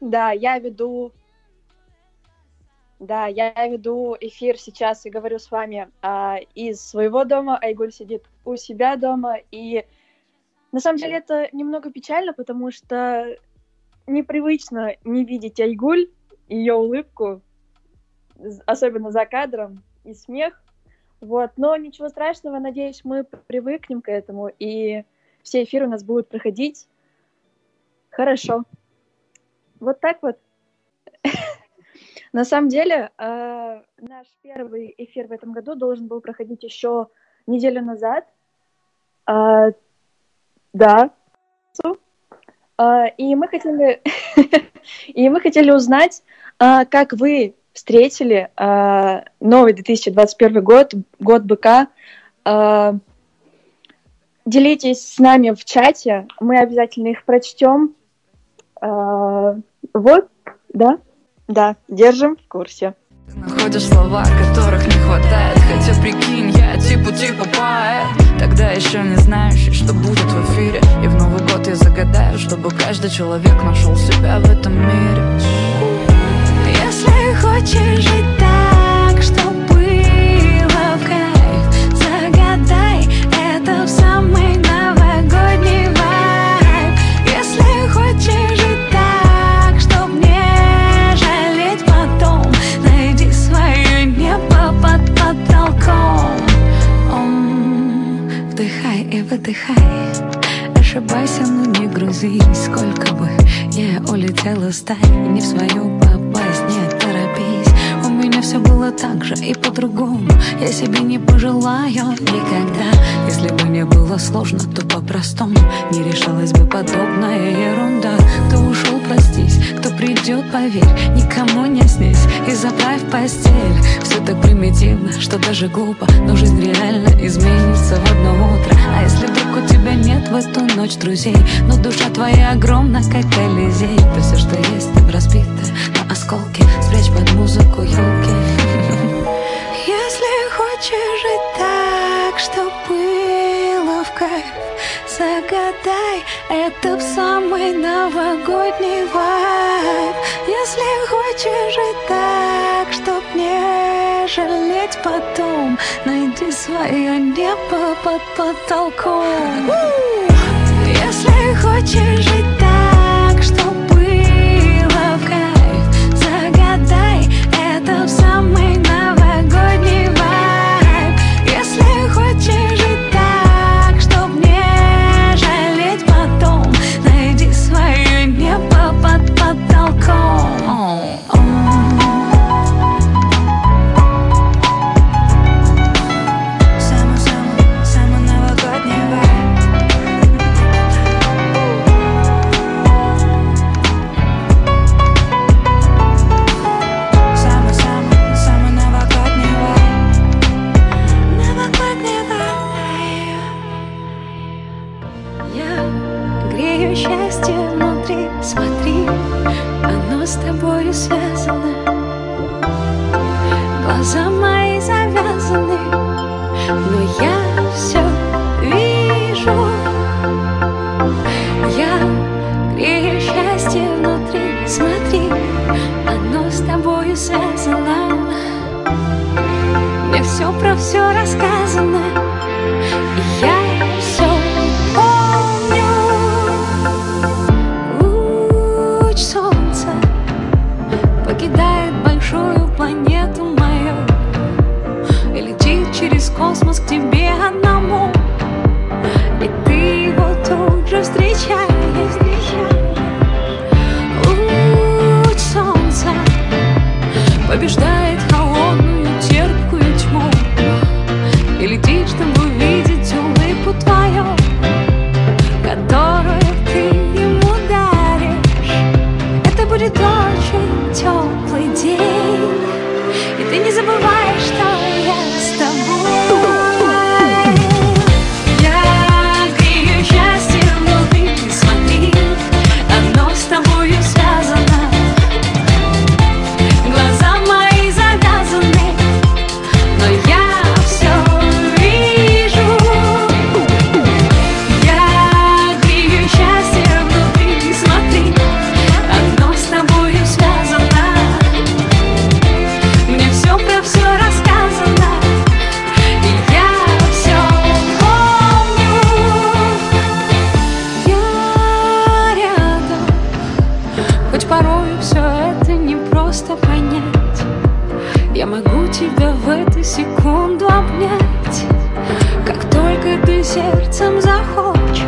Да, я веду да, я веду эфир сейчас и говорю с вами а, из своего дома. Айгуль сидит у себя дома. И на самом деле это немного печально, потому что непривычно не видеть Айгуль, ее улыбку, особенно за кадром, и смех. Вот. Но ничего страшного, надеюсь, мы привыкнем к этому, и все эфиры у нас будут проходить хорошо. Вот так вот. На самом деле, э, наш первый эфир в этом году должен был проходить еще неделю назад. Э, да. Э, и мы хотели, и мы хотели узнать, как вы встретили новый 2021 год, год быка. Делитесь с нами в чате, мы обязательно их прочтем. Э, вот, да. Да, держим в курсе. Ты находишь слова, которых не хватает Хотя прикинь, я типа типа поэт Тогда еще не знающий, что будет в эфире И в Новый год я загадаю, чтобы каждый человек нашел себя в этом мире Если хочешь жить выдыхай Ошибайся, но не грузись Сколько бы я улетела стать Не в свою попасть, не торопись У меня все было так же и по-другому. Я себе не пожелаю никогда. Если бы не было сложно, то по-простому. Не решалась бы подобная ерунда. Кто ушел, простись, кто придет, поверь Никому не снись и заправь постель. Все так примитивно, что даже глупо Но жизнь реально изменится в одно утро. А если вдруг у тебя нет в эту ночь друзей Но душа твоя огромна, как Колизей То все, что есть, разбито на осколки под музыку елки. Если хочешь жить так, что было в кайф Загадай это в самый новогодний вайб. Если хочешь жить так, чтоб не жалеть потом Найди свое небо под потолком. Если хочешь жить так, тобою связано Секунду обнять Как только ты сердцем захочешь.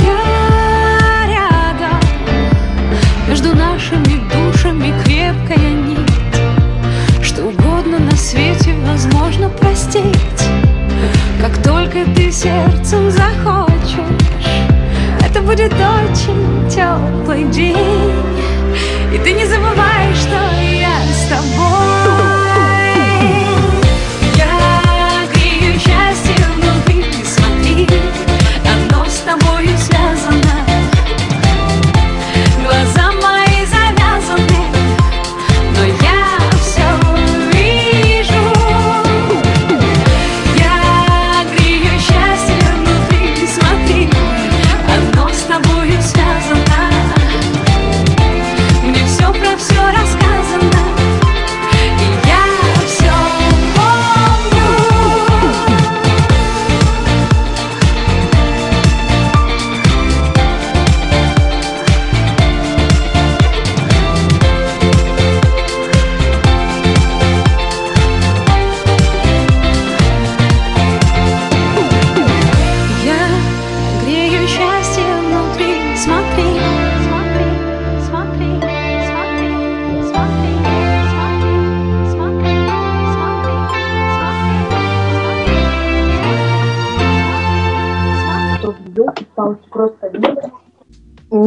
Я рядом Между нашими душами крепкая нить. Что угодно на свете возможно простить Как только ты сердцем захочешь. Это будет очень теплый день И ты не забывай, что я с тобой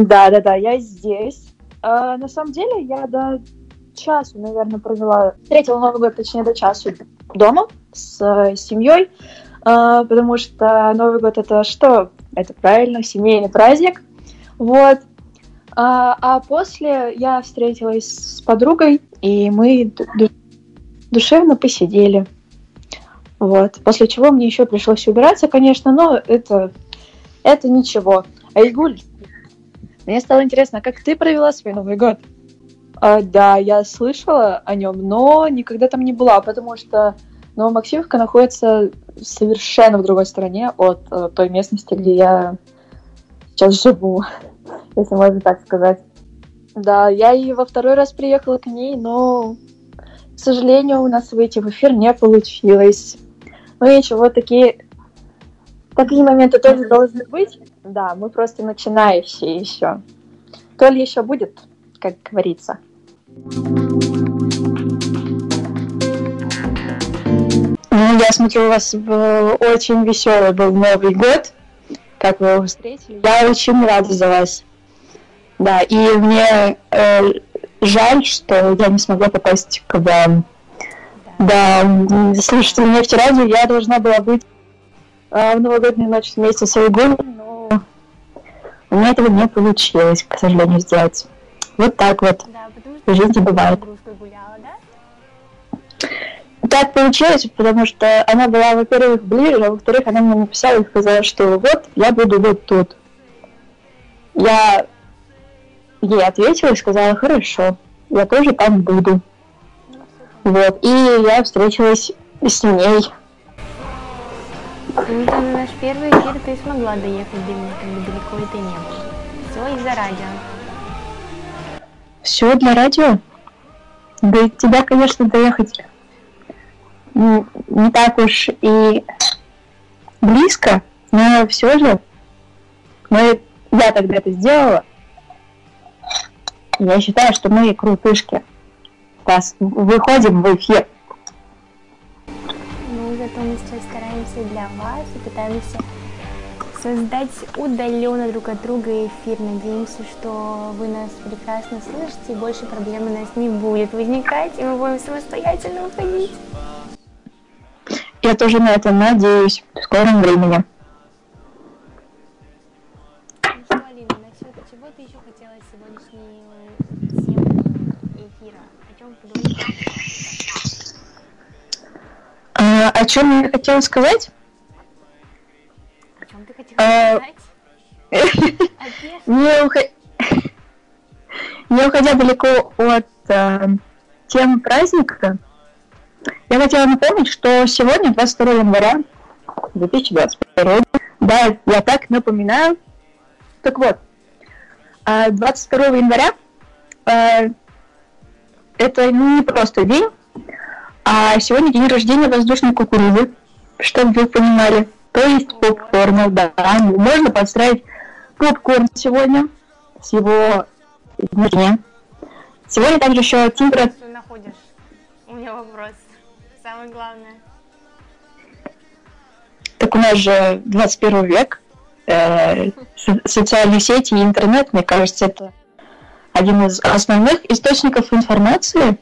Да, да, да, я здесь. А, на самом деле, я до часу, наверное, провела. Встретила Новый год, точнее, до часу дома с э, семьей. А, потому что Новый год это что? Это правильно, семейный праздник. Вот. А, а после я встретилась с подругой, и мы ду- ду- душевно посидели. Вот. После чего мне еще пришлось убираться, конечно, но это, это ничего. Айгуль, мне стало интересно, как ты провела свой Новый год? А, да, я слышала о нем, но никогда там не была, потому что Новомаксимовка находится совершенно в другой стороне от э, той местности, где я сейчас живу, если можно так сказать. Да, я и во второй раз приехала к ней, но, к сожалению, у нас выйти в эфир не получилось. Ну ничего, такие, такие моменты тоже должны быть. Да, мы просто начинающие еще. То ли еще будет, как говорится. Ну, я смотрю, у вас был очень веселый был Новый год. Как вы его встретили? Я очень рада за вас. Да, и мне э, жаль, что я не смогла попасть к вам. Да, м, слушатели нефтерадио, я должна была быть э, в новогоднюю ночь вместе с Айгуль, но у меня этого не получилось, к сожалению, сделать. Вот так вот. Да, потому В жизни бывает. гуляла, да? Так получилось, потому что она была, во-первых, ближе, а во-вторых, она мне написала и сказала, что вот, я буду вот тут. Я ей ответила и сказала, хорошо, я тоже там буду. Вот, и я встретилась с ней. Ну, там на наш первый эфир ты смогла доехать до меня, как бы далеко это не было. Все из-за радио. Все для радио? До тебя, конечно, доехать м, не так уж и близко, но все же мы, я тогда это сделала. Я считаю, что мы крутышки. Раз выходим в эфир. Стараемся для вас и пытаемся создать удаленно друг от друга эфир. Надеемся, что вы нас прекрасно слышите и больше проблем у нас не будет возникать, и мы будем самостоятельно уходить. Я тоже на это надеюсь в скором времени. А, о чем я хотела сказать? О чем ты хотела А, сказать? Не, ухо- не уходя далеко от э, темы праздника, я хотела напомнить, что сегодня, 22 января 2022, да, я так напоминаю. Так вот, э, 22 января э, это не просто день, а сегодня день рождения воздушной кукурузы, чтобы вы понимали. То есть попкорн, да. Можно подстраивать попкорн сегодня с его дня. Сегодня также еще температура... Ты находишь? У меня вопрос. Самое главное. Так у нас же 21 век, э, со- социальные сети и интернет, мне кажется, это один из основных источников информации.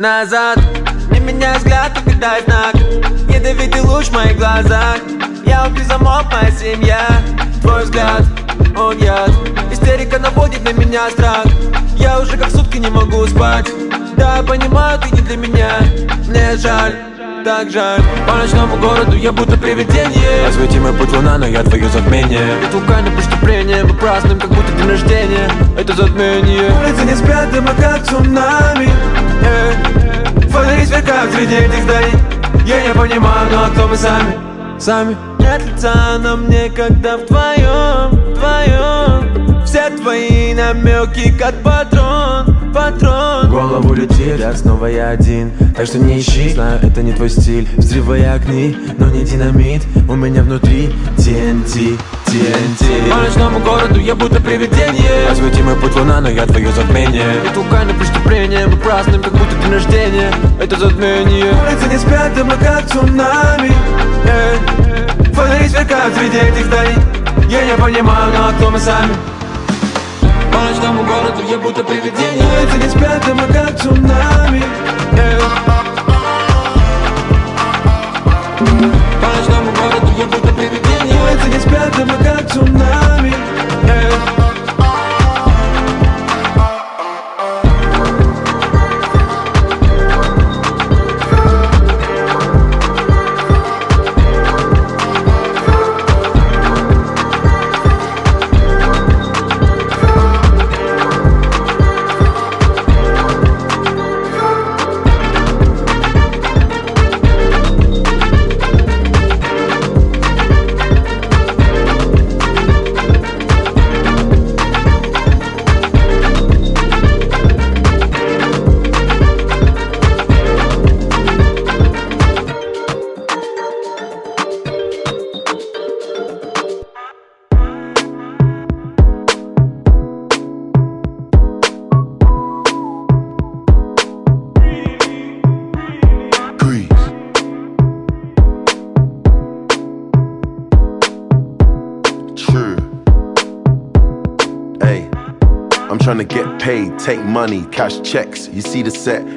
Назад. Не меняй взгляд, только дай знак. Ядовитый луч в моих глазах. Я убью замок, моя семья. Твой взгляд, он яд. Истерика наводит на меня страх. Я уже как сутки не могу спать. Да, я понимаю, ты не для меня. Мне жаль так жаль. По ночному городу я будто привидение. Освети мой путь луна, но я твое затмение. Ведь вулканы преступления Мы празднуем, как будто день рождения. Это затмение. Улицы не спят, дыма как цунами Эй, Фонари сверкают среди этих зданий Я не понимаю, ну а кто мы сами? Сами. Нет лица на мне, когда вдвоем, вдвоем Все твои намеки, как патрон, патрон. Голову летит, а снова я один. Так что не ищи, знаю, это не твой стиль. Взрывай огни, но не динамит. У меня внутри TNT, TNT По ночному городу я будто привидение. Освети мой путь луна, но я твое затмение. Ведь вулканы преступления Мы празднуем, как будто день рождения. Это затмение. Улицы не спят, дыма как цунами. Эй, Фонари сверкают среди этих зданий Я не понимаю, ну а кто мы сами? По ночному городу я будто привидение. Улицы не спят, дыма как цунами. Эй. Не спят, дыма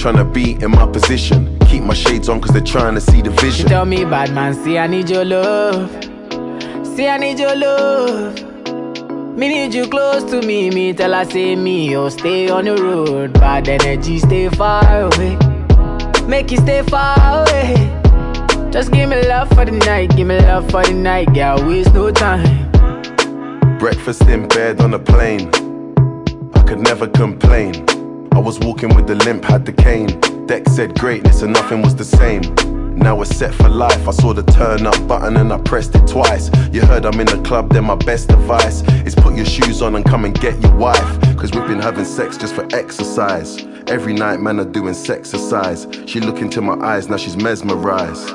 Tryna be in my position. Keep my shades on, cause they're trying to see the She vision. tell me, bad man, see I need your love. See I need your love. Me need you close to me. Me tell her say me, oh stay on the road. Bad energy, stay far away. Make you stay far away. Just give me love for the night, give me love for the night, girl. Waste no time. Breakfast in bed on a plane. I could never complain. I was walking with the limp, had the cane. Deck said greatness and nothing was the same. Now we're set for life. I saw the turn up button and I pressed it twice. You heard I'm in the club, then my best advice is put your shoes on and come and get your wife. Cause we've been having sex just for exercise. Every night, man, are doing exercise. She look into my eyes, now she's mesmerized.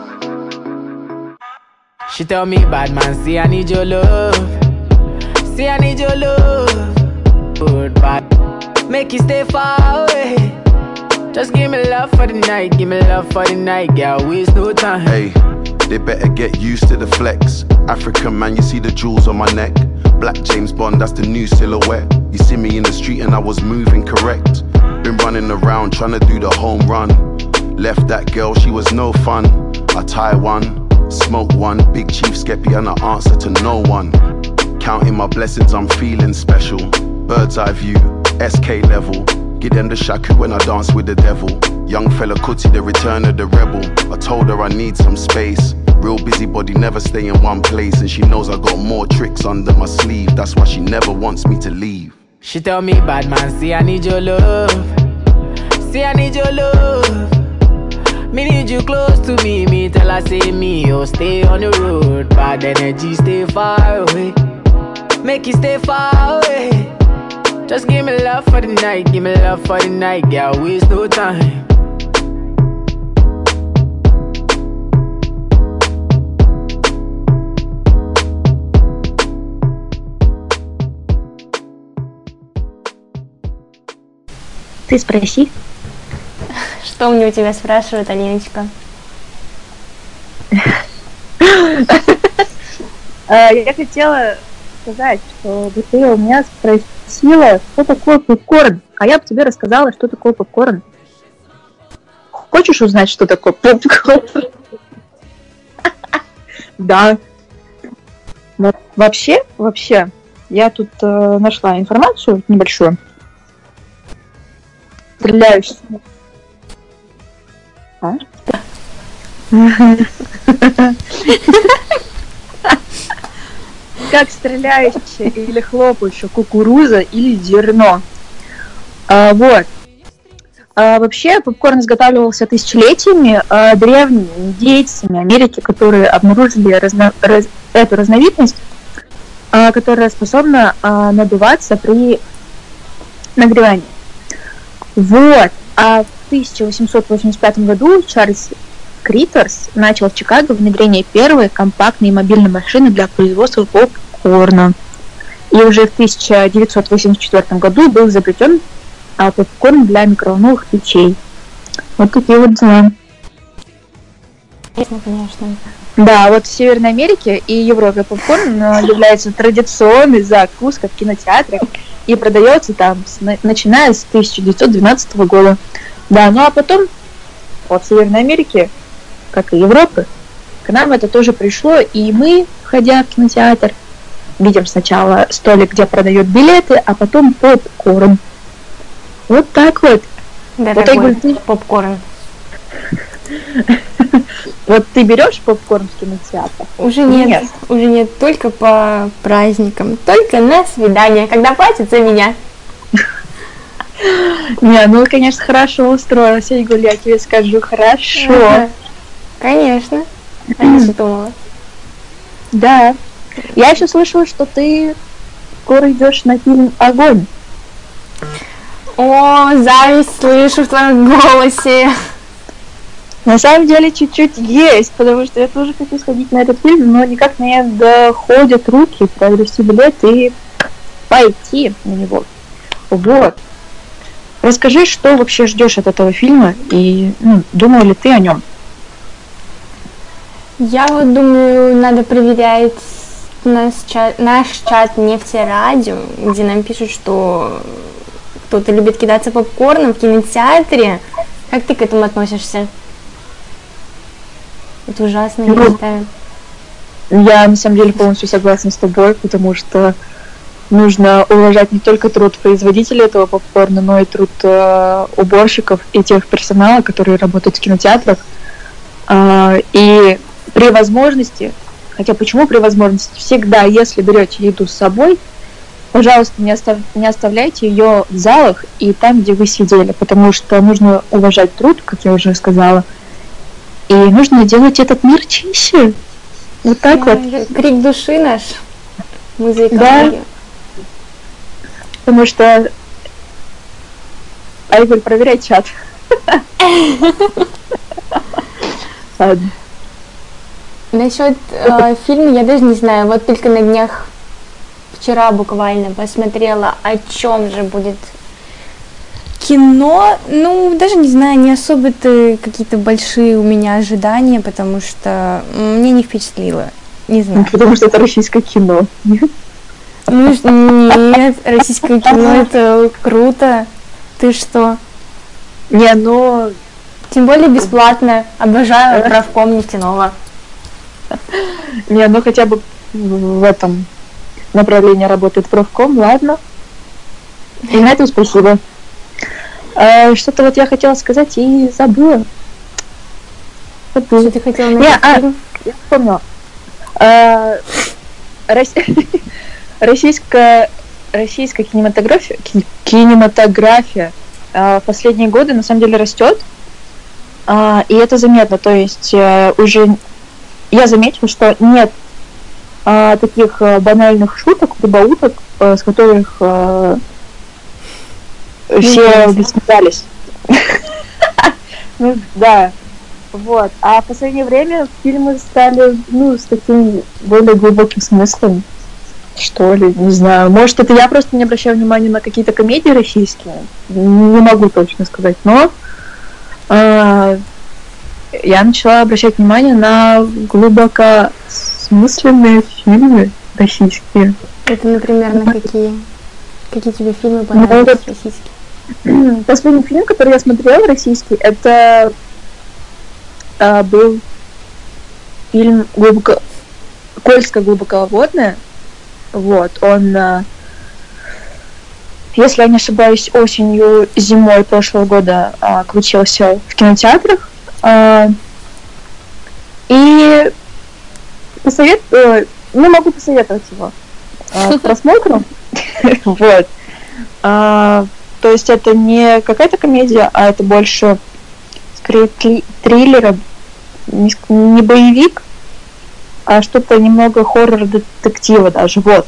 She tell me, bad man, see I need your love. See I need your love. Good bad. Make you stay far away. Just give me love for the night, give me love for the night, girl. Waste no time. Hey, they better get used to the flex. African man, you see the jewels on my neck. Black James Bond, that's the new silhouette. You see me in the street and I was moving correct. Been running around trying to do the home run. Left that girl, she was no fun. I tie one, smoke one, big chief skeppy and I answer to no one. Counting my blessings, I'm feeling special. Bird's eye view, SK level. Give them the shaku when I dance with the devil. Young fella Kuti, the return of the rebel. I told her I need some space. Real busybody, never stay in one place. And she knows I got more tricks under my sleeve. That's why she never wants me to leave. She tell me, bad man, see I need your love. See I need your love. Me need you close to me. Me tell her say me, oh stay on the road. Bad energy, stay far away. Make you stay far away. Just give me love for the night, give me love for the night, girl. Waste no time. Ты спроси. Что мне у тебя спрашивают, Алиночка? А, Я хотела сказать, чтобы ты у меня спросила, что такое попкорн, а я бы тебе рассказала, что такое попкорн. Хочешь узнать, что такое попкорн? Да. Во- Вообще, вообще, я тут э, нашла информацию небольшую. Стреляющую. А? как стреляющая или хлопающая кукуруза или зерно. А, вот. А, вообще попкорн изготавливался тысячелетиями а, древними индейцами Америки, которые обнаружили разно- раз- эту разновидность, а, которая способна а, надуваться при нагревании. Вот. А в 1885 году Чарльз Критерс начал в Чикаго внедрение первой компактной мобильной машины для производства попкорна. И уже в 1984 году был изобретен а, попкорн для микроволновых печей. Вот такие вот дела. Интересно, конечно. Да, вот в Северной Америке и Европе попкорн э, является традиционной закуской в кинотеатрах и продается там, с- на- начиная с 1912 года. Да, ну а потом вот в Северной Америке, как и Европы, к нам это тоже пришло, и мы, входя в кинотеатр, видим сначала столик, где продают билеты, а потом попкорн. Вот так вот. Дорогой Айгуль, ты- попкорн. Вот ты берешь попкорн в кинотеатр? Уже нет, Нет. уже нет, только по праздникам, только на свидание, когда платят за меня. Не, ну, конечно, хорошо устроилась, я тебе скажу, хорошо. Ага. Конечно. А я думала? Да. Я еще слышала, что ты скоро идешь на фильм Огонь. О, зависть слышу в твоем голосе. На самом деле чуть-чуть есть, потому что я тоже хочу сходить на этот фильм, но никак не доходят руки приобрести билет и пойти на него. Вот. Расскажи, что вообще ждешь от этого фильма и ну, думал ли ты о нем? Я вот думаю, надо проверять наш чат, наш чат нефтерадио, где нам пишут, что кто-то любит кидаться попкорном в кинотеатре. Как ты к этому относишься? Это ужасно, я Ну, считаю. Я на самом деле полностью согласна с тобой, потому что нужно уважать не только труд производителя этого попкорна, но и труд э, уборщиков и тех персонала, которые работают в кинотеатрах. А, и при возможности, хотя почему при возможности, всегда, если берете еду с собой, пожалуйста, не, остав- не оставляйте ее в залах и там, где вы сидели, потому что нужно уважать труд, как я уже сказала, и нужно делать этот мир чище. Вот так вот. Крик души наш. Мы за Да. Потому что... Айгуль, проверяй чат. Ладно. Насчет э, фильма я даже не знаю. Вот только на днях вчера буквально посмотрела, о чем же будет кино. Ну, даже не знаю, не особо-то какие-то большие у меня ожидания, потому что мне не впечатлило. Не знаю. Потому что это российское кино. Ну, нет, российское кино это круто. Ты что? Не, но... Тем более бесплатно. Обожаю правком нефтяного. Не, ну хотя бы в этом направлении работает профком, ладно. И на этом спасибо. А, Что-то вот я хотела сказать и забыла. Забыла. Что ты хотела Не, а, я вспомнила. А, Рос- Российская, российская кинематография, ки- кинематография а, в последние годы на самом деле растет. А, И это заметно. То есть э, уже я заметила, что нет а, таких э, банальных шуток, прибауток, э, с которых э, все Интересно. высмеялись. Ну да, вот. А в последнее время фильмы стали, ну, с таким более глубоким смыслом, что ли, не знаю. Может, это я просто не обращаю внимания на какие-то комедии российские, не могу точно сказать, но а, я начала обращать внимание на глубоко смысленные фильмы российские. Это, например, на какие? Какие тебе фильмы Ну, понравились вот- российские? Последний фильм, который я смотрела, российский, это а, был фильм глубоко... Кольская глубоководная. Вот, он, а, если я не ошибаюсь, осенью, зимой прошлого года а, крутился в кинотеатрах. А, и посоветую, ну, могу посоветовать его а, к просмотру. Вот. А, то есть это не какая-то комедия, а это больше скорее тли- триллер, не, ск- не боевик, а что-то немного хоррор-детектива даже. Вот.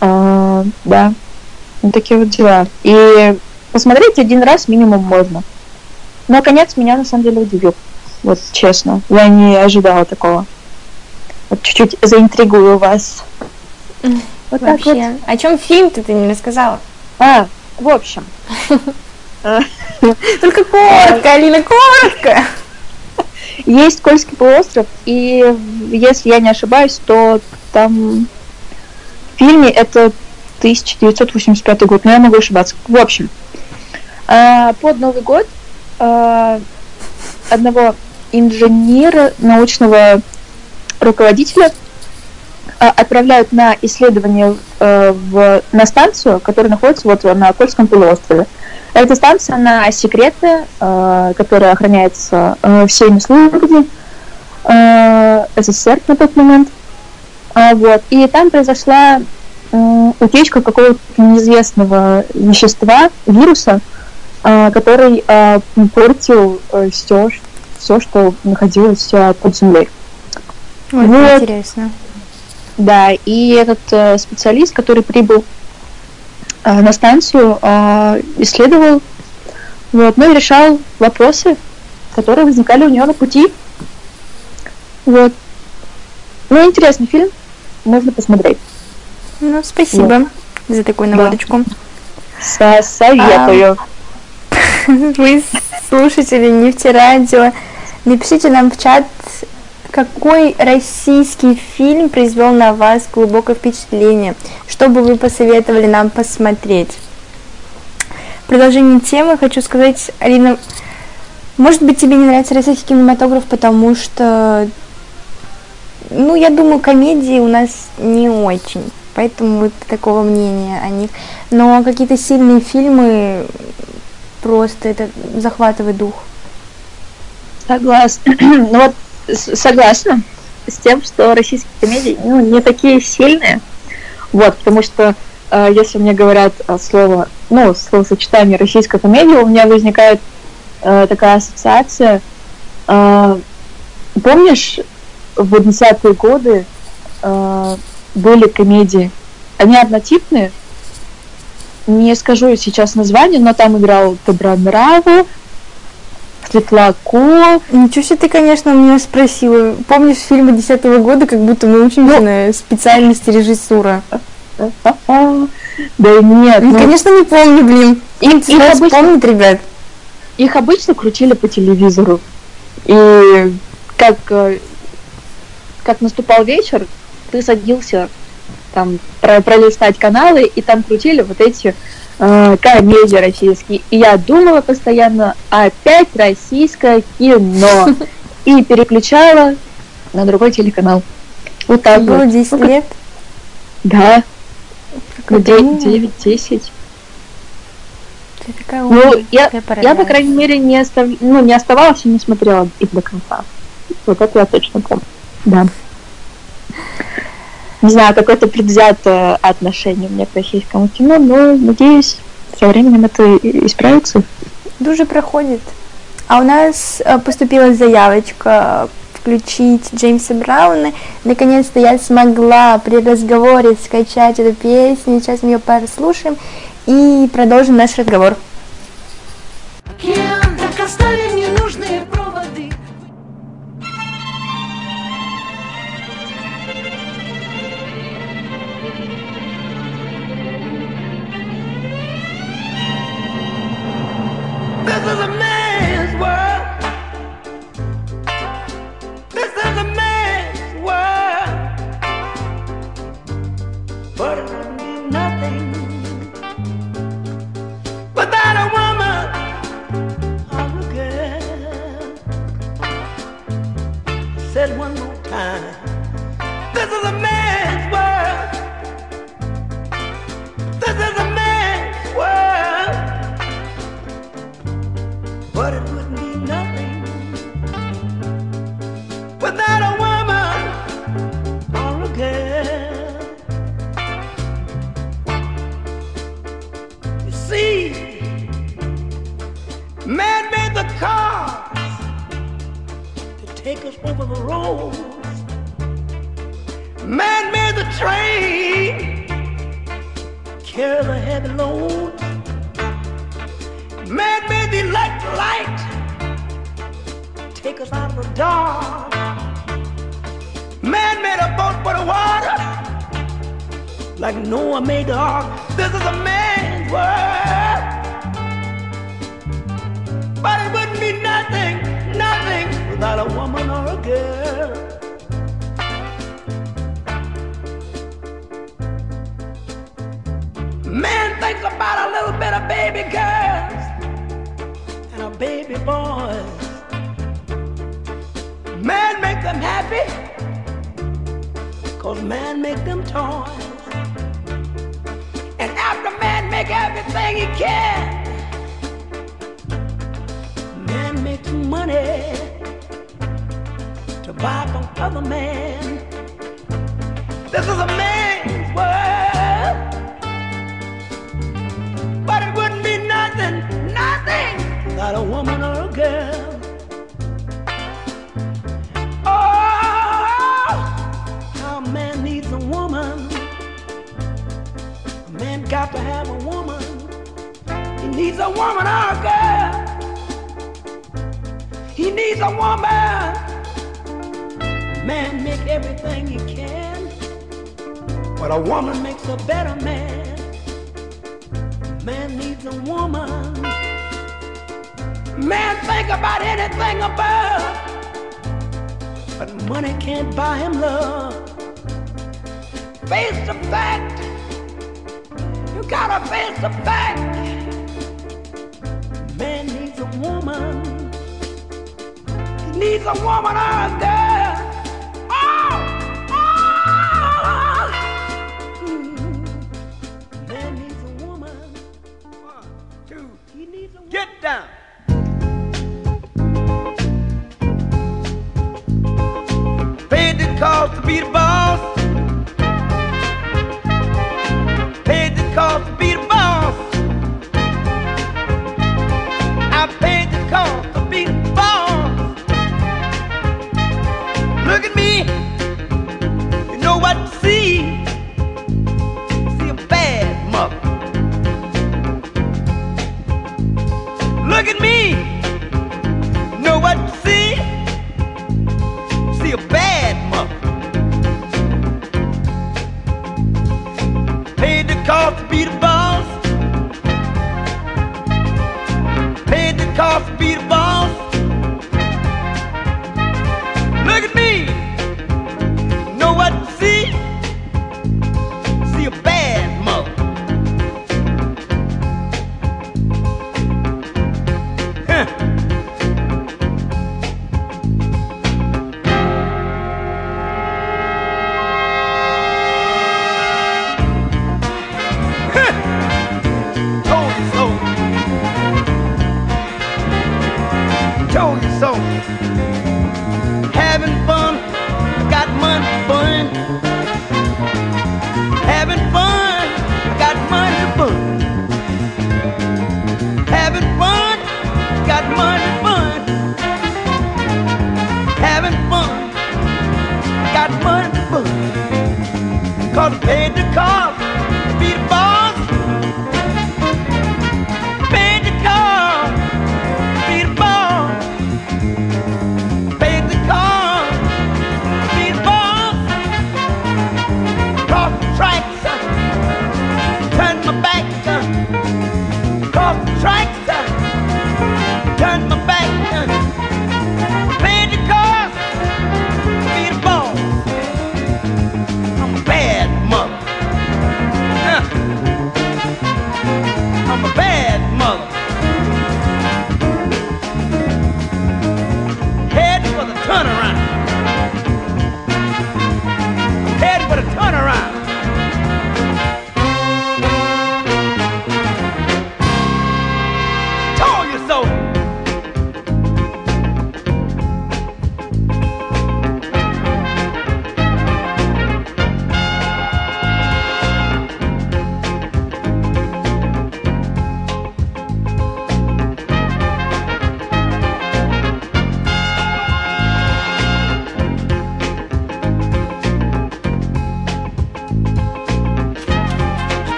А, да. Вот такие вот дела. И посмотреть один раз минимум можно. Но конец меня на самом деле удивил. Вот честно. Я не ожидала такого. Вот чуть-чуть заинтригую вас. Вот так вот. Вообще. О чем фильм-то ты не рассказала? А, в общем. Только коротко, Алина, коротко. Есть Кольский полуостров, и если я не ошибаюсь, то там в фильме это 1985 год, но я могу ошибаться. В общем, а, под Новый год а, одного инженера, научного руководителя а, отправляют на исследование э, в, на станцию, которая находится вот на Кольском полуострове. Эта станция, она секретная, э, которая охраняется э, всеми службами э, СССР на тот момент. А, вот. И там произошла утечка какого-то неизвестного вещества, вируса, э, который э, портил все, все, что находилось э, под землей. Ой, Вот. интересно. Да, и этот э, специалист, который прибыл а, на станцию, а, исследовал, вот, ну и решал вопросы, которые возникали у него на пути. Вот. Ну, интересный фильм, можно посмотреть. Ну, спасибо за такую Да. наводочку. Со- советую. Вы, слушатели нефтерадио, напишите нам в чат, какой российский фильм произвел на вас глубокое впечатление, что бы вы посоветовали нам посмотреть. Продолжение темы хочу сказать, Алина, может быть, тебе не нравится российский кинематограф, потому что, ну, я думаю, комедии у нас не очень, поэтому вот такого мнения о них. Но какие-то сильные фильмы просто это захватывает дух. Согласна. Ну вот согласна с тем, что российские комедии ну, не такие сильные. Вот, потому что э, если мне говорят э, слово, ну, словосочетание российская комедия, у меня возникает э, такая ассоциация. Э, помнишь, в 80-е годы э, были комедии, они однотипные, не скажу сейчас название, но там играл Добронравов, Светлаков, Ничего себе ты, конечно, меня спросила. Помнишь фильмы десятого года, как будто мы учимся на специальности режиссура? Да нет, Ну, ну, конечно, не помню, блин. их, их обычно, помнит, ребят. их обычно крутили по телевизору. И как, э, как наступал вечер, ты садился там про- пролистать каналы, и там крутили вот эти э, комедии российские. И я думала постоянно, опять российское кино. И переключала на другой телеканал. Вот так Было вот. 10 Ну, как- лет. Да, ну, Какая умная. 9-10. Ты такая Ну, я, я, по крайней мере, не, остав... ну, не оставалась и не смотрела их до конца. Вот это я точно помню. Да. Не знаю, какое-то предвзятое отношение у меня к российскому кино, но надеюсь, со временем это исправится. Дуже проходит. А у нас э, поступила заявочка включить Джеймса Брауна. Наконец-то я смогла при разговоре скачать эту песню. Сейчас мы ее прослушаем и продолжим наш разговор. Так оставим ненужные проводы to the without a woman or a girl. Oh, how a man needs a woman. A man got to have a woman. He needs a woman, or a girl. He needs a woman. Man make everything he can, but a woman makes a better man. Man needs a woman. Man think about anything above, but money can't buy him love. Face the fact. You gotta face the fact. Man needs a woman. He needs a woman out there. of boss.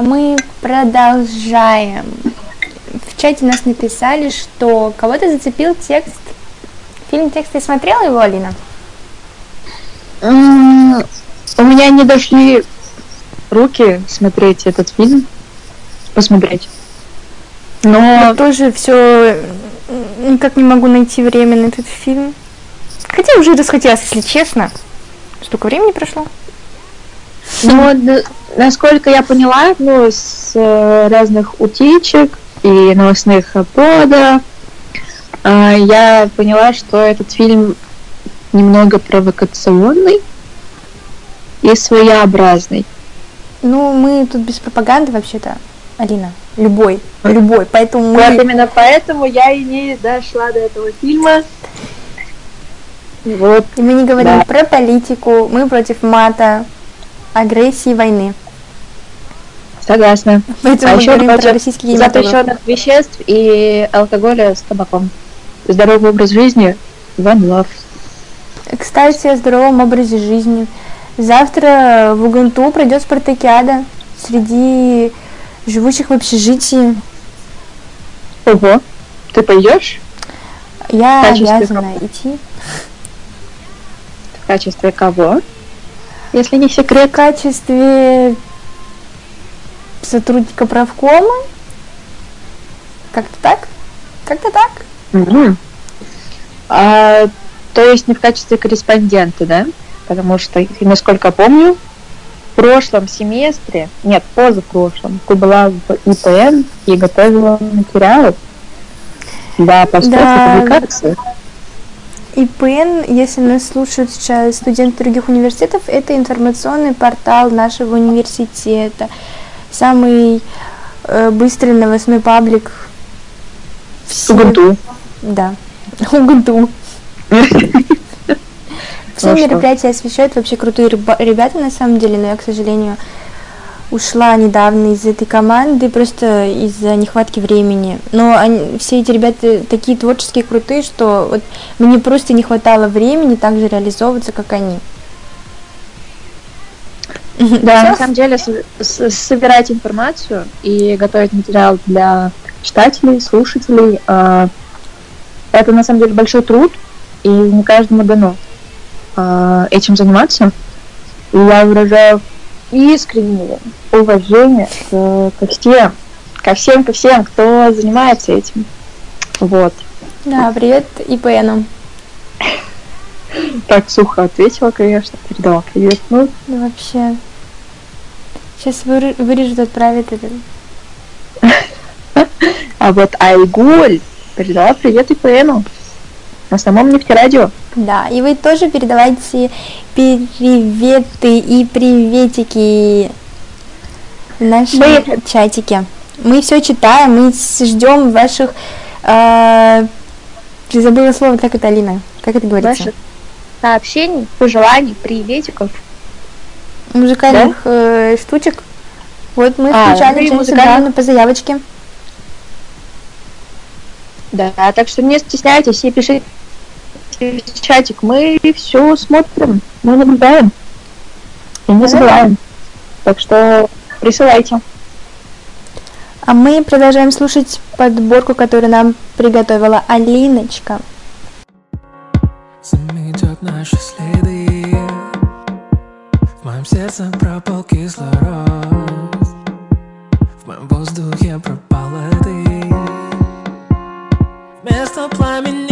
А мы продолжаем. В чате нас написали, что кого-то зацепил текст. Фильм текст ты смотрела его, Алина? У меня не дошли руки смотреть этот фильм, посмотреть. Но Я тоже все никак не могу найти время на этот фильм. Хотя уже расхотелось, если честно. Столько времени прошло. Ну, вот, н- насколько я поняла, ну, с э, разных утечек и новостных подов, э, я поняла, что этот фильм немного провокационный и своеобразный. Ну, мы тут без пропаганды вообще-то, Алина. Любой, любой. Поэтому Вот мы... именно поэтому я и не дошла до этого фильма. Вот. И мы не говорим Да. про политику, мы против мата, агрессии, войны. Согласна. Поэтому а мы еще говорим про российский кинематограф. запрещенных веществ и алкоголя с табаком. Здоровый образ жизни. One love. кстати, о здоровом образе жизни. Завтра в Уганту пройдет спартакиада среди живущих в общежитии. Ого. Ты пойдешь Я обязана идти. в качестве кого? Если не секрет. В качестве сотрудника правкома. Как-то так? Как-то так? Мгм. А, то есть не в качестве корреспондента, да? Потому что, насколько помню, в прошлом семестре, нет, позапрошлом, ты была в ИПН и готовила материалы для постов Да. и публикаций. ИПН, если нас слушают сейчас студенты других университетов, это информационный портал нашего университета. Самый э, быстрый новостной паблик в Убунту. Да, Угунту. Все мероприятия освещают вообще крутые ребята на самом деле, но я, к сожалению, ушла недавно из этой команды просто из-за нехватки времени. Но они- все эти ребята такие творческие, крутые, что вот мне просто не хватало времени так же реализовываться, как они. Да, на самом деле собирать информацию и готовить материал для читателей, слушателей, а, это на самом деле большой труд, и не каждому дано а, этим заниматься. И я выражаю искреннее уважение к- ко всем, ко всем, ко всем, кто занимается этим. Вот. Да, привет ИПНу. Так сухо ответила, конечно, передала привет. Ну, Да вообще. Сейчас вырежут, отправят это. а вот Айгуль передала привет ИПНу на самом нефтерадио. Да, и вы тоже передавайте приветы и приветики в нашем Мы- чатике. Мы все читаем, мы ждем ваших... э, забыла слово, как это, Алина? Как это говорится? Ваших сообщений, пожеланий, приветиков. Музыкальных э, штучек. Вот мы А, включали ну Джеймса. Брауна по заявочке. Да, так что не стесняйтесь и пишите в чатик. Мы все смотрим, мы наблюдаем и не забываем. Так что присылайте. А мы продолжаем слушать подборку, которую нам приготовила Алиночка. Заметет наши следы В моем сердце пропал кислород В моем воздухе пропала ты Вместо пламени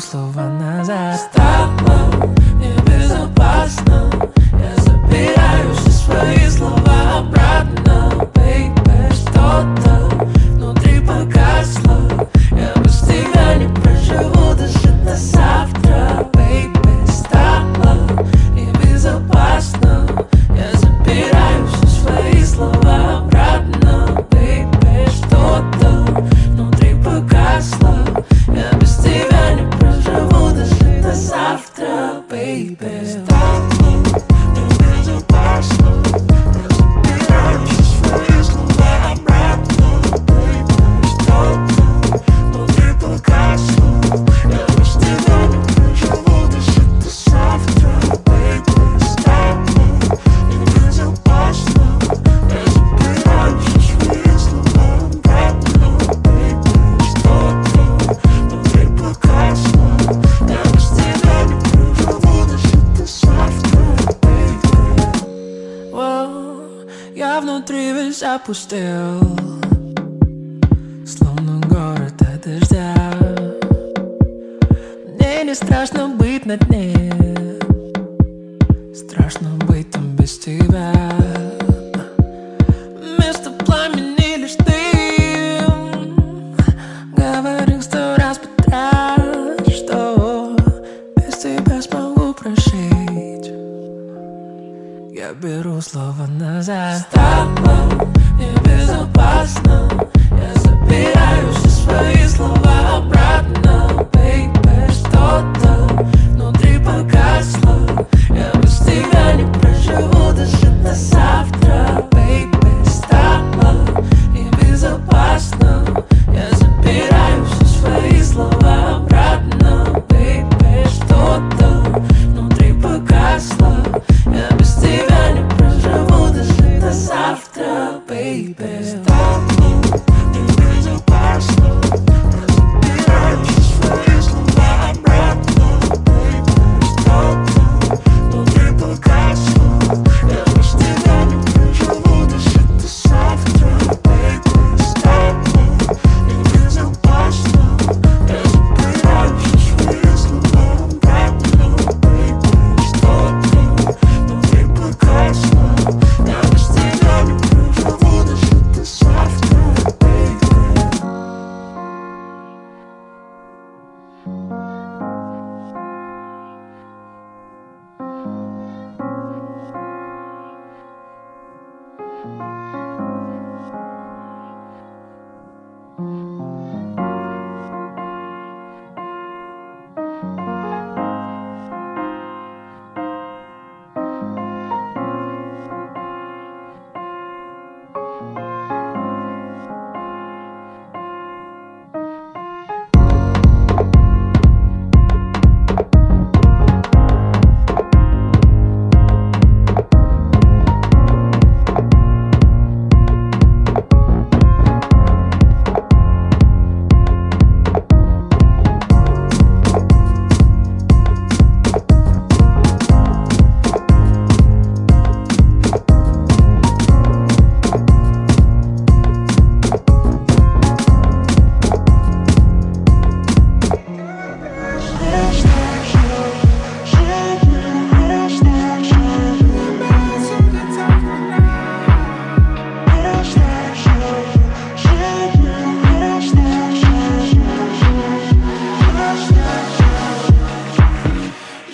Беру слова назад. С тобой небезопасно Я забираю все свои слова обратно. Baby, что-то внутри погасло. Я без тебя не проживу даже до завтра push there.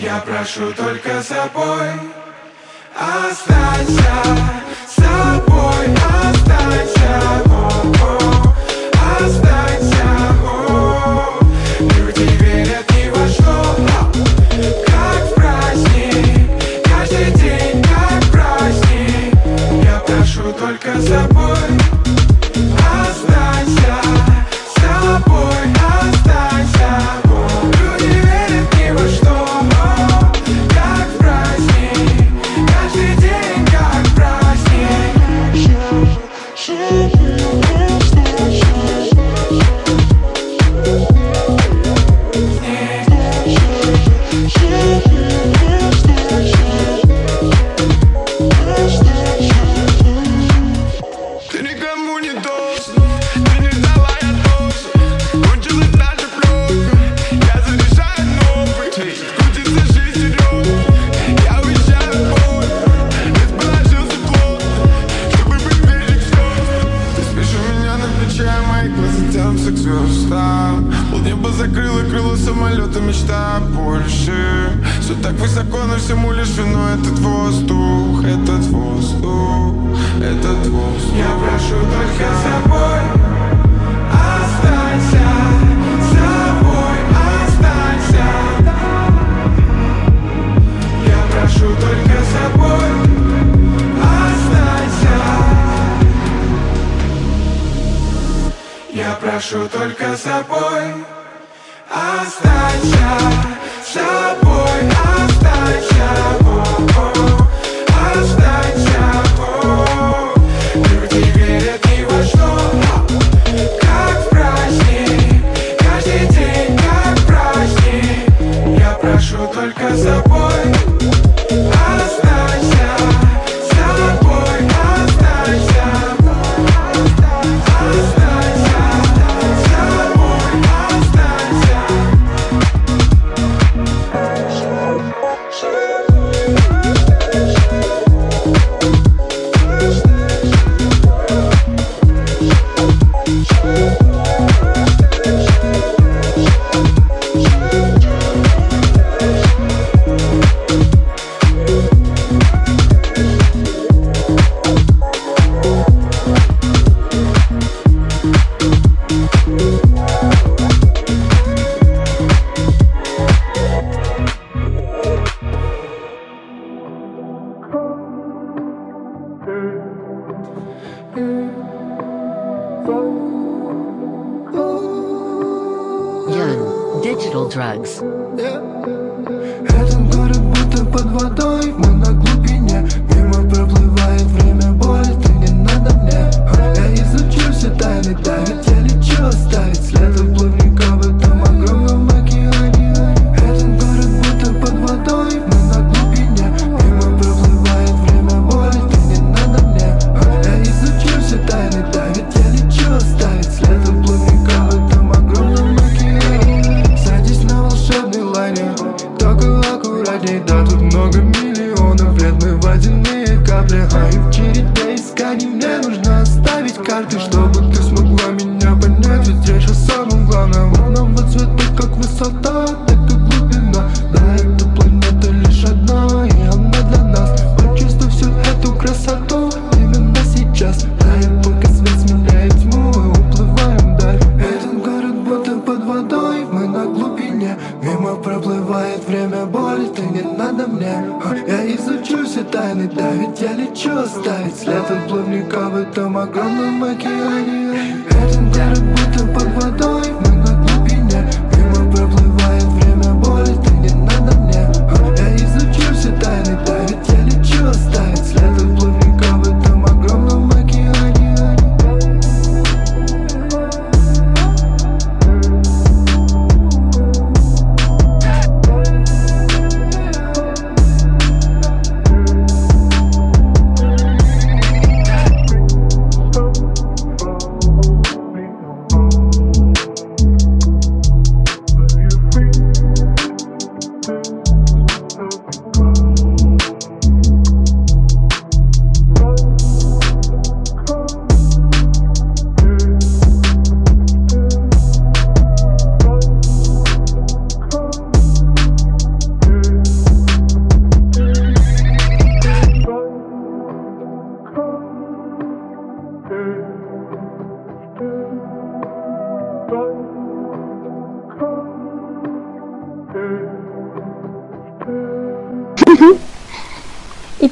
Я прошу только собой Останься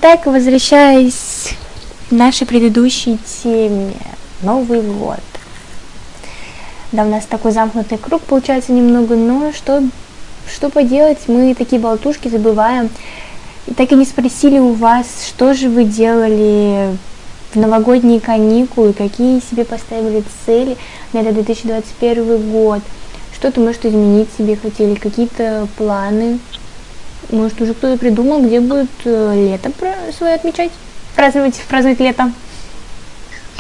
Итак, возвращаясь к нашей предыдущей теме, Новый год. Да, у нас такой замкнутый круг получается немного, но что, что поделать, мы такие болтушки забываем. И так и не спросили у вас, что же вы делали в новогодние каникулы, какие себе поставили цели на этот 2021 год, что-то, может, изменить себе хотели, какие-то планы, может, уже кто-то придумал, где будет э, лето свое отмечать, праздновать, праздновать лето.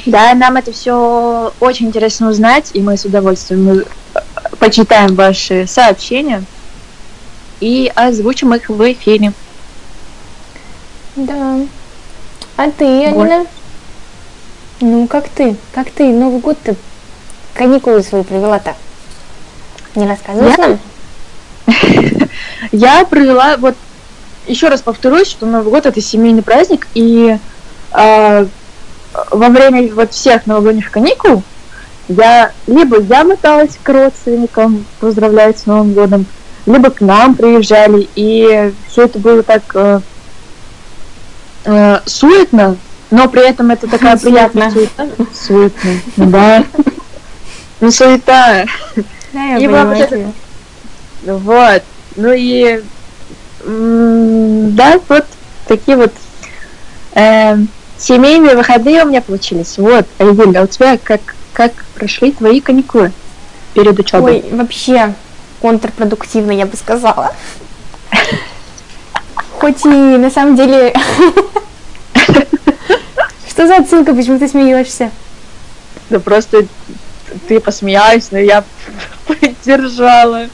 Да, нам это все очень интересно узнать, и мы с удовольствием э, почитаем ваши сообщения и озвучим их в эфире. Да. А ты, Алина? Ну, как ты? Как ты Новый год ты каникулы свои провела-то? Не рассказываешь Я? нам? Я провела, вот еще раз повторюсь, что Новый год это семейный праздник, и а, во время вот всех новогодних каникул я либо я моталась к родственникам поздравлять с Новым годом, либо к нам приезжали, и все это было так э, э, суетно, но при этом это такая приятная суета. Суетно, да. Ну, суета. Да, я. Вот. Ну и да, вот такие вот эм, семейные выходные у меня получились. Вот, Айгуль, а у тебя как, как прошли твои каникулы перед учебой? Ой, вообще контрпродуктивно, я бы сказала. Хоть и на самом деле... Что за отсылка? Почему ты смеешься? Да просто ты посмеялась, но я поддержала.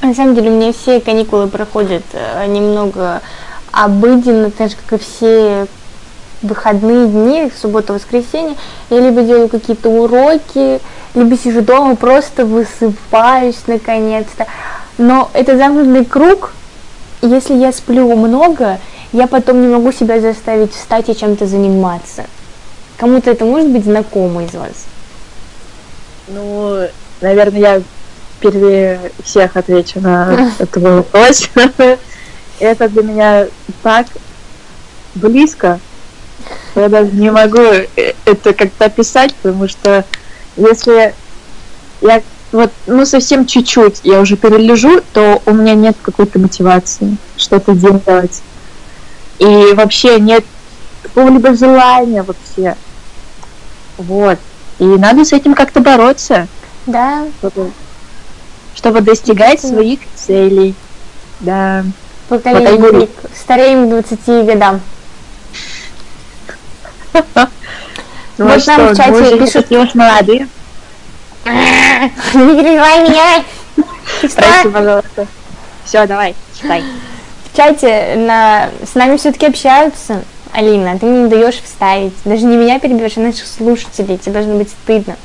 На самом деле у меня все каникулы проходят э, немного обыденно, так же, как и все выходные дни, суббота, воскресенье. Я либо делаю какие-то уроки, либо сижу дома, просто высыпаюсь наконец-то. Но это замкнутый круг. Если я сплю много, я потом не могу себя заставить встать и чем-то заниматься. Кому-то это может быть знакомо из вас? Ну, наверное, я впервые всех отвечу на этот вопрос. Это для меня так близко, я даже не могу э, это как-то описать, потому что если я вот, ну, совсем чуть-чуть я уже перележу, то у меня нет какой-то мотивации. что-то делать. И вообще нет какого-либо желания вообще. Вот. И надо с этим как-то бороться, Да, чтобы, чтобы достигать своих целей. Да. поколение. Y, стареем к 20 годам. Ну Вот а нам в чате пишут- уж молодые. Не перебивай меня! Прости, пожалуйста. Все, давай, читай. В чате на... с нами все-таки общаются. Алина, ты мне не даешь вставить. Даже не меня перебиваешь, а наших слушателей. Тебе должно быть стыдно.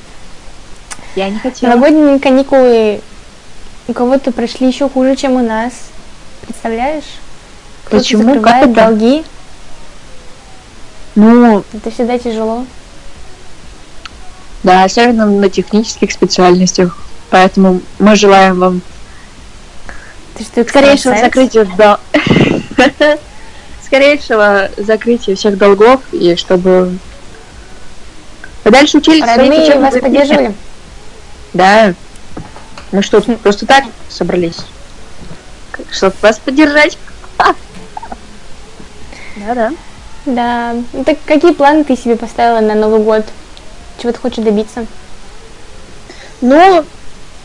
Я не хотела. Новогодние каникулы у кого-то прошли еще хуже, чем у нас. Представляешь? Кто-то Почему? Как это? долги. Ну, Это всегда тяжело. да, особенно на технических специальностях. Поэтому мы желаем вам Ты что, скорейшего закрытия дол- скорейшего закрытия всех долгов и чтобы дальше учились Родные вас поддерживали? Да. Мы что, просто так собрались? Чтобы вас поддержать. Да-да. Да. Ну так какие планы ты себе поставила на Новый год? Чего ты хочешь добиться? Ну,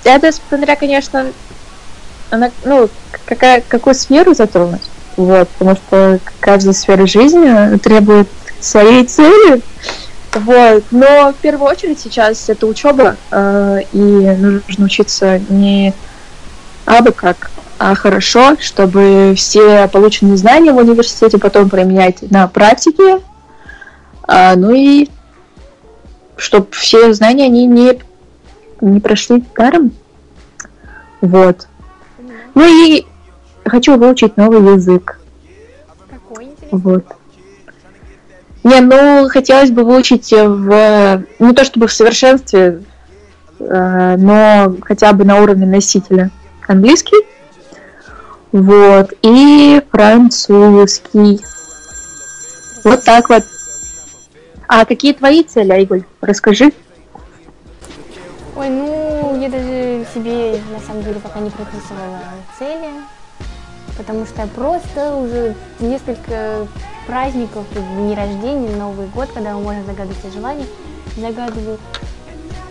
это смотря, конечно, она, ну, какая, какую сферу затронуть. Вот, потому что каждая сфера жизни требует своей цели. Вот, но в первую очередь сейчас это учеба, э, и нужно учиться не абы как, а хорошо, чтобы все полученные знания в университете потом применять на практике, А, ну и чтобы все знания, они не не прошли даром. Вот. Ну и хочу выучить новый язык. Какой Вот. Не, ну хотелось бы выучить в не то чтобы в совершенстве, э, но хотя бы на уровне носителя английский. Вот. И французский. Вот так вот. А какие твои цели, Айгуль? Расскажи. Ой, ну, я даже себе на самом деле пока не прописывала цели, потому что я просто уже несколько праздников, дни рождения, Новый год, когда можем загадывать все желания, загадываю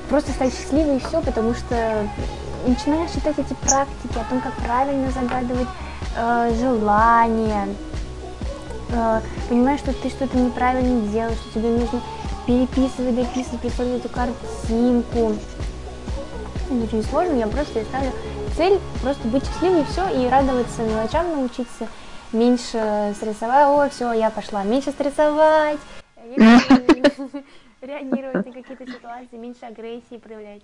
просто стать счастливой и все, потому что начинаешь читать эти практики о том, как правильно загадывать э, желания, э, понимаешь, что ты что-то неправильно делаешь, что тебе нужно переписывать, дописывать, представить эту картинку. Это очень сложно, я просто ставлю цель просто быть счастливой и все, и радоваться мелочам, научиться меньше стрессовать. О, все, я пошла. Меньше стрессовать, реагировать на какие-то ситуации, меньше агрессии проявлять.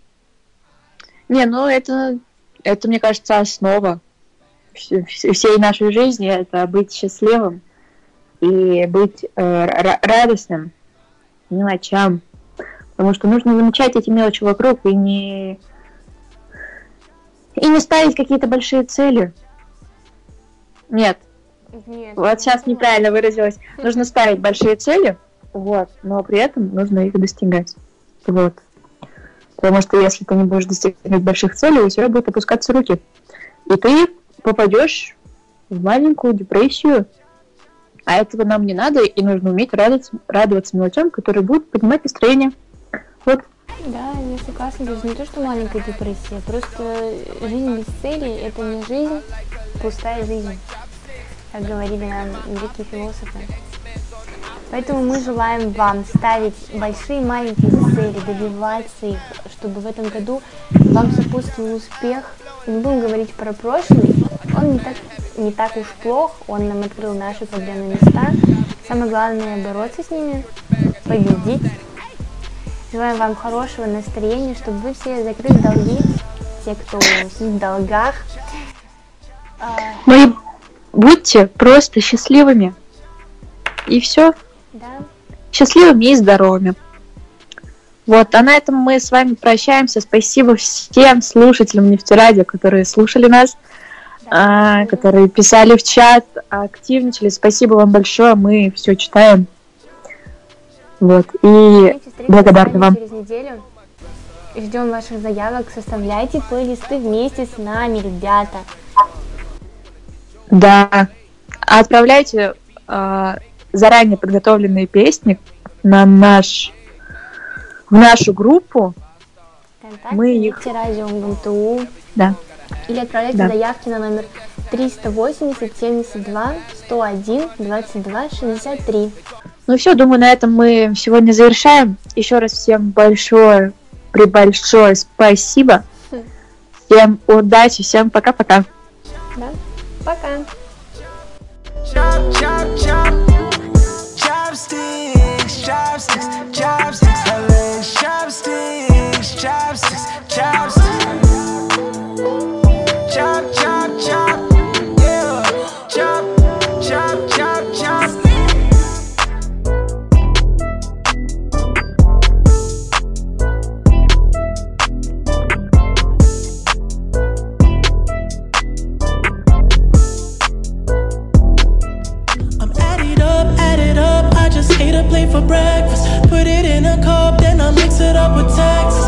Не, ну это, это мне кажется, основа вс- вс- всей нашей жизни. Это быть счастливым и быть э, ра- радостным мелочам. Потому что нужно замечать эти мелочи вокруг и не и не ставить какие-то большие цели. Нет, Нет. вот сейчас неправильно выразилась. Нужно ставить большие цели, вот, но при этом нужно их достигать. Вот. Потому что если ты не будешь достигать больших целей, у тебя будут опускаться руки. И ты попадешь в маленькую депрессию. А этого нам не надо, и нужно уметь радоваться, радоваться мелочам, которые будут поднимать настроение. Вот. Да, я согласна, даже не то, что маленькая депрессия, просто жизнь без цели – это не жизнь, пустая жизнь, как говорили нам великие философы. Поэтому мы желаем вам ставить большие и маленькие цели, добиваться их, чтобы в этом году вам сопутствовал успех. Не будем говорить про прошлый, он не так, не так уж плох, он нам открыл наши проблемные места. Самое главное бороться с ними, победить. Желаем вам хорошего настроения, чтобы вы все закрыли долги, те, кто в долгах. А, Ну и будьте просто счастливыми. И все. да, Счастливыми и здоровыми. Вот, а на этом мы с вами прощаемся. Спасибо всем слушателям Нефтерадио, которые слушали нас, а, которые писали в чат, активничали. Спасибо вам большое, мы все читаем. Вот, и благодарны вам. через неделю. Ждем ваших заявок, составляйте плейлисты вместе с нами, ребята. Да, отправляйте а, заранее подготовленные песни на наш в нашу группу. ВКонтакте, Мы их- радио МГМТУ. Да. Или отправляйте Да. заявки на номер 380 72 101 22 63. Ну все, думаю, на этом мы сегодня завершаем. Еще раз всем большое, прибольшое спасибо. Всем удачи, всем пока-пока. Да? Пока. Chop, chop, chop. Chopsticks, chopsticks, chopsticks. Her legs, chopsticks, chopsticks, chopsticks. For breakfast. Put it in a cup, then I mix it up with Texas.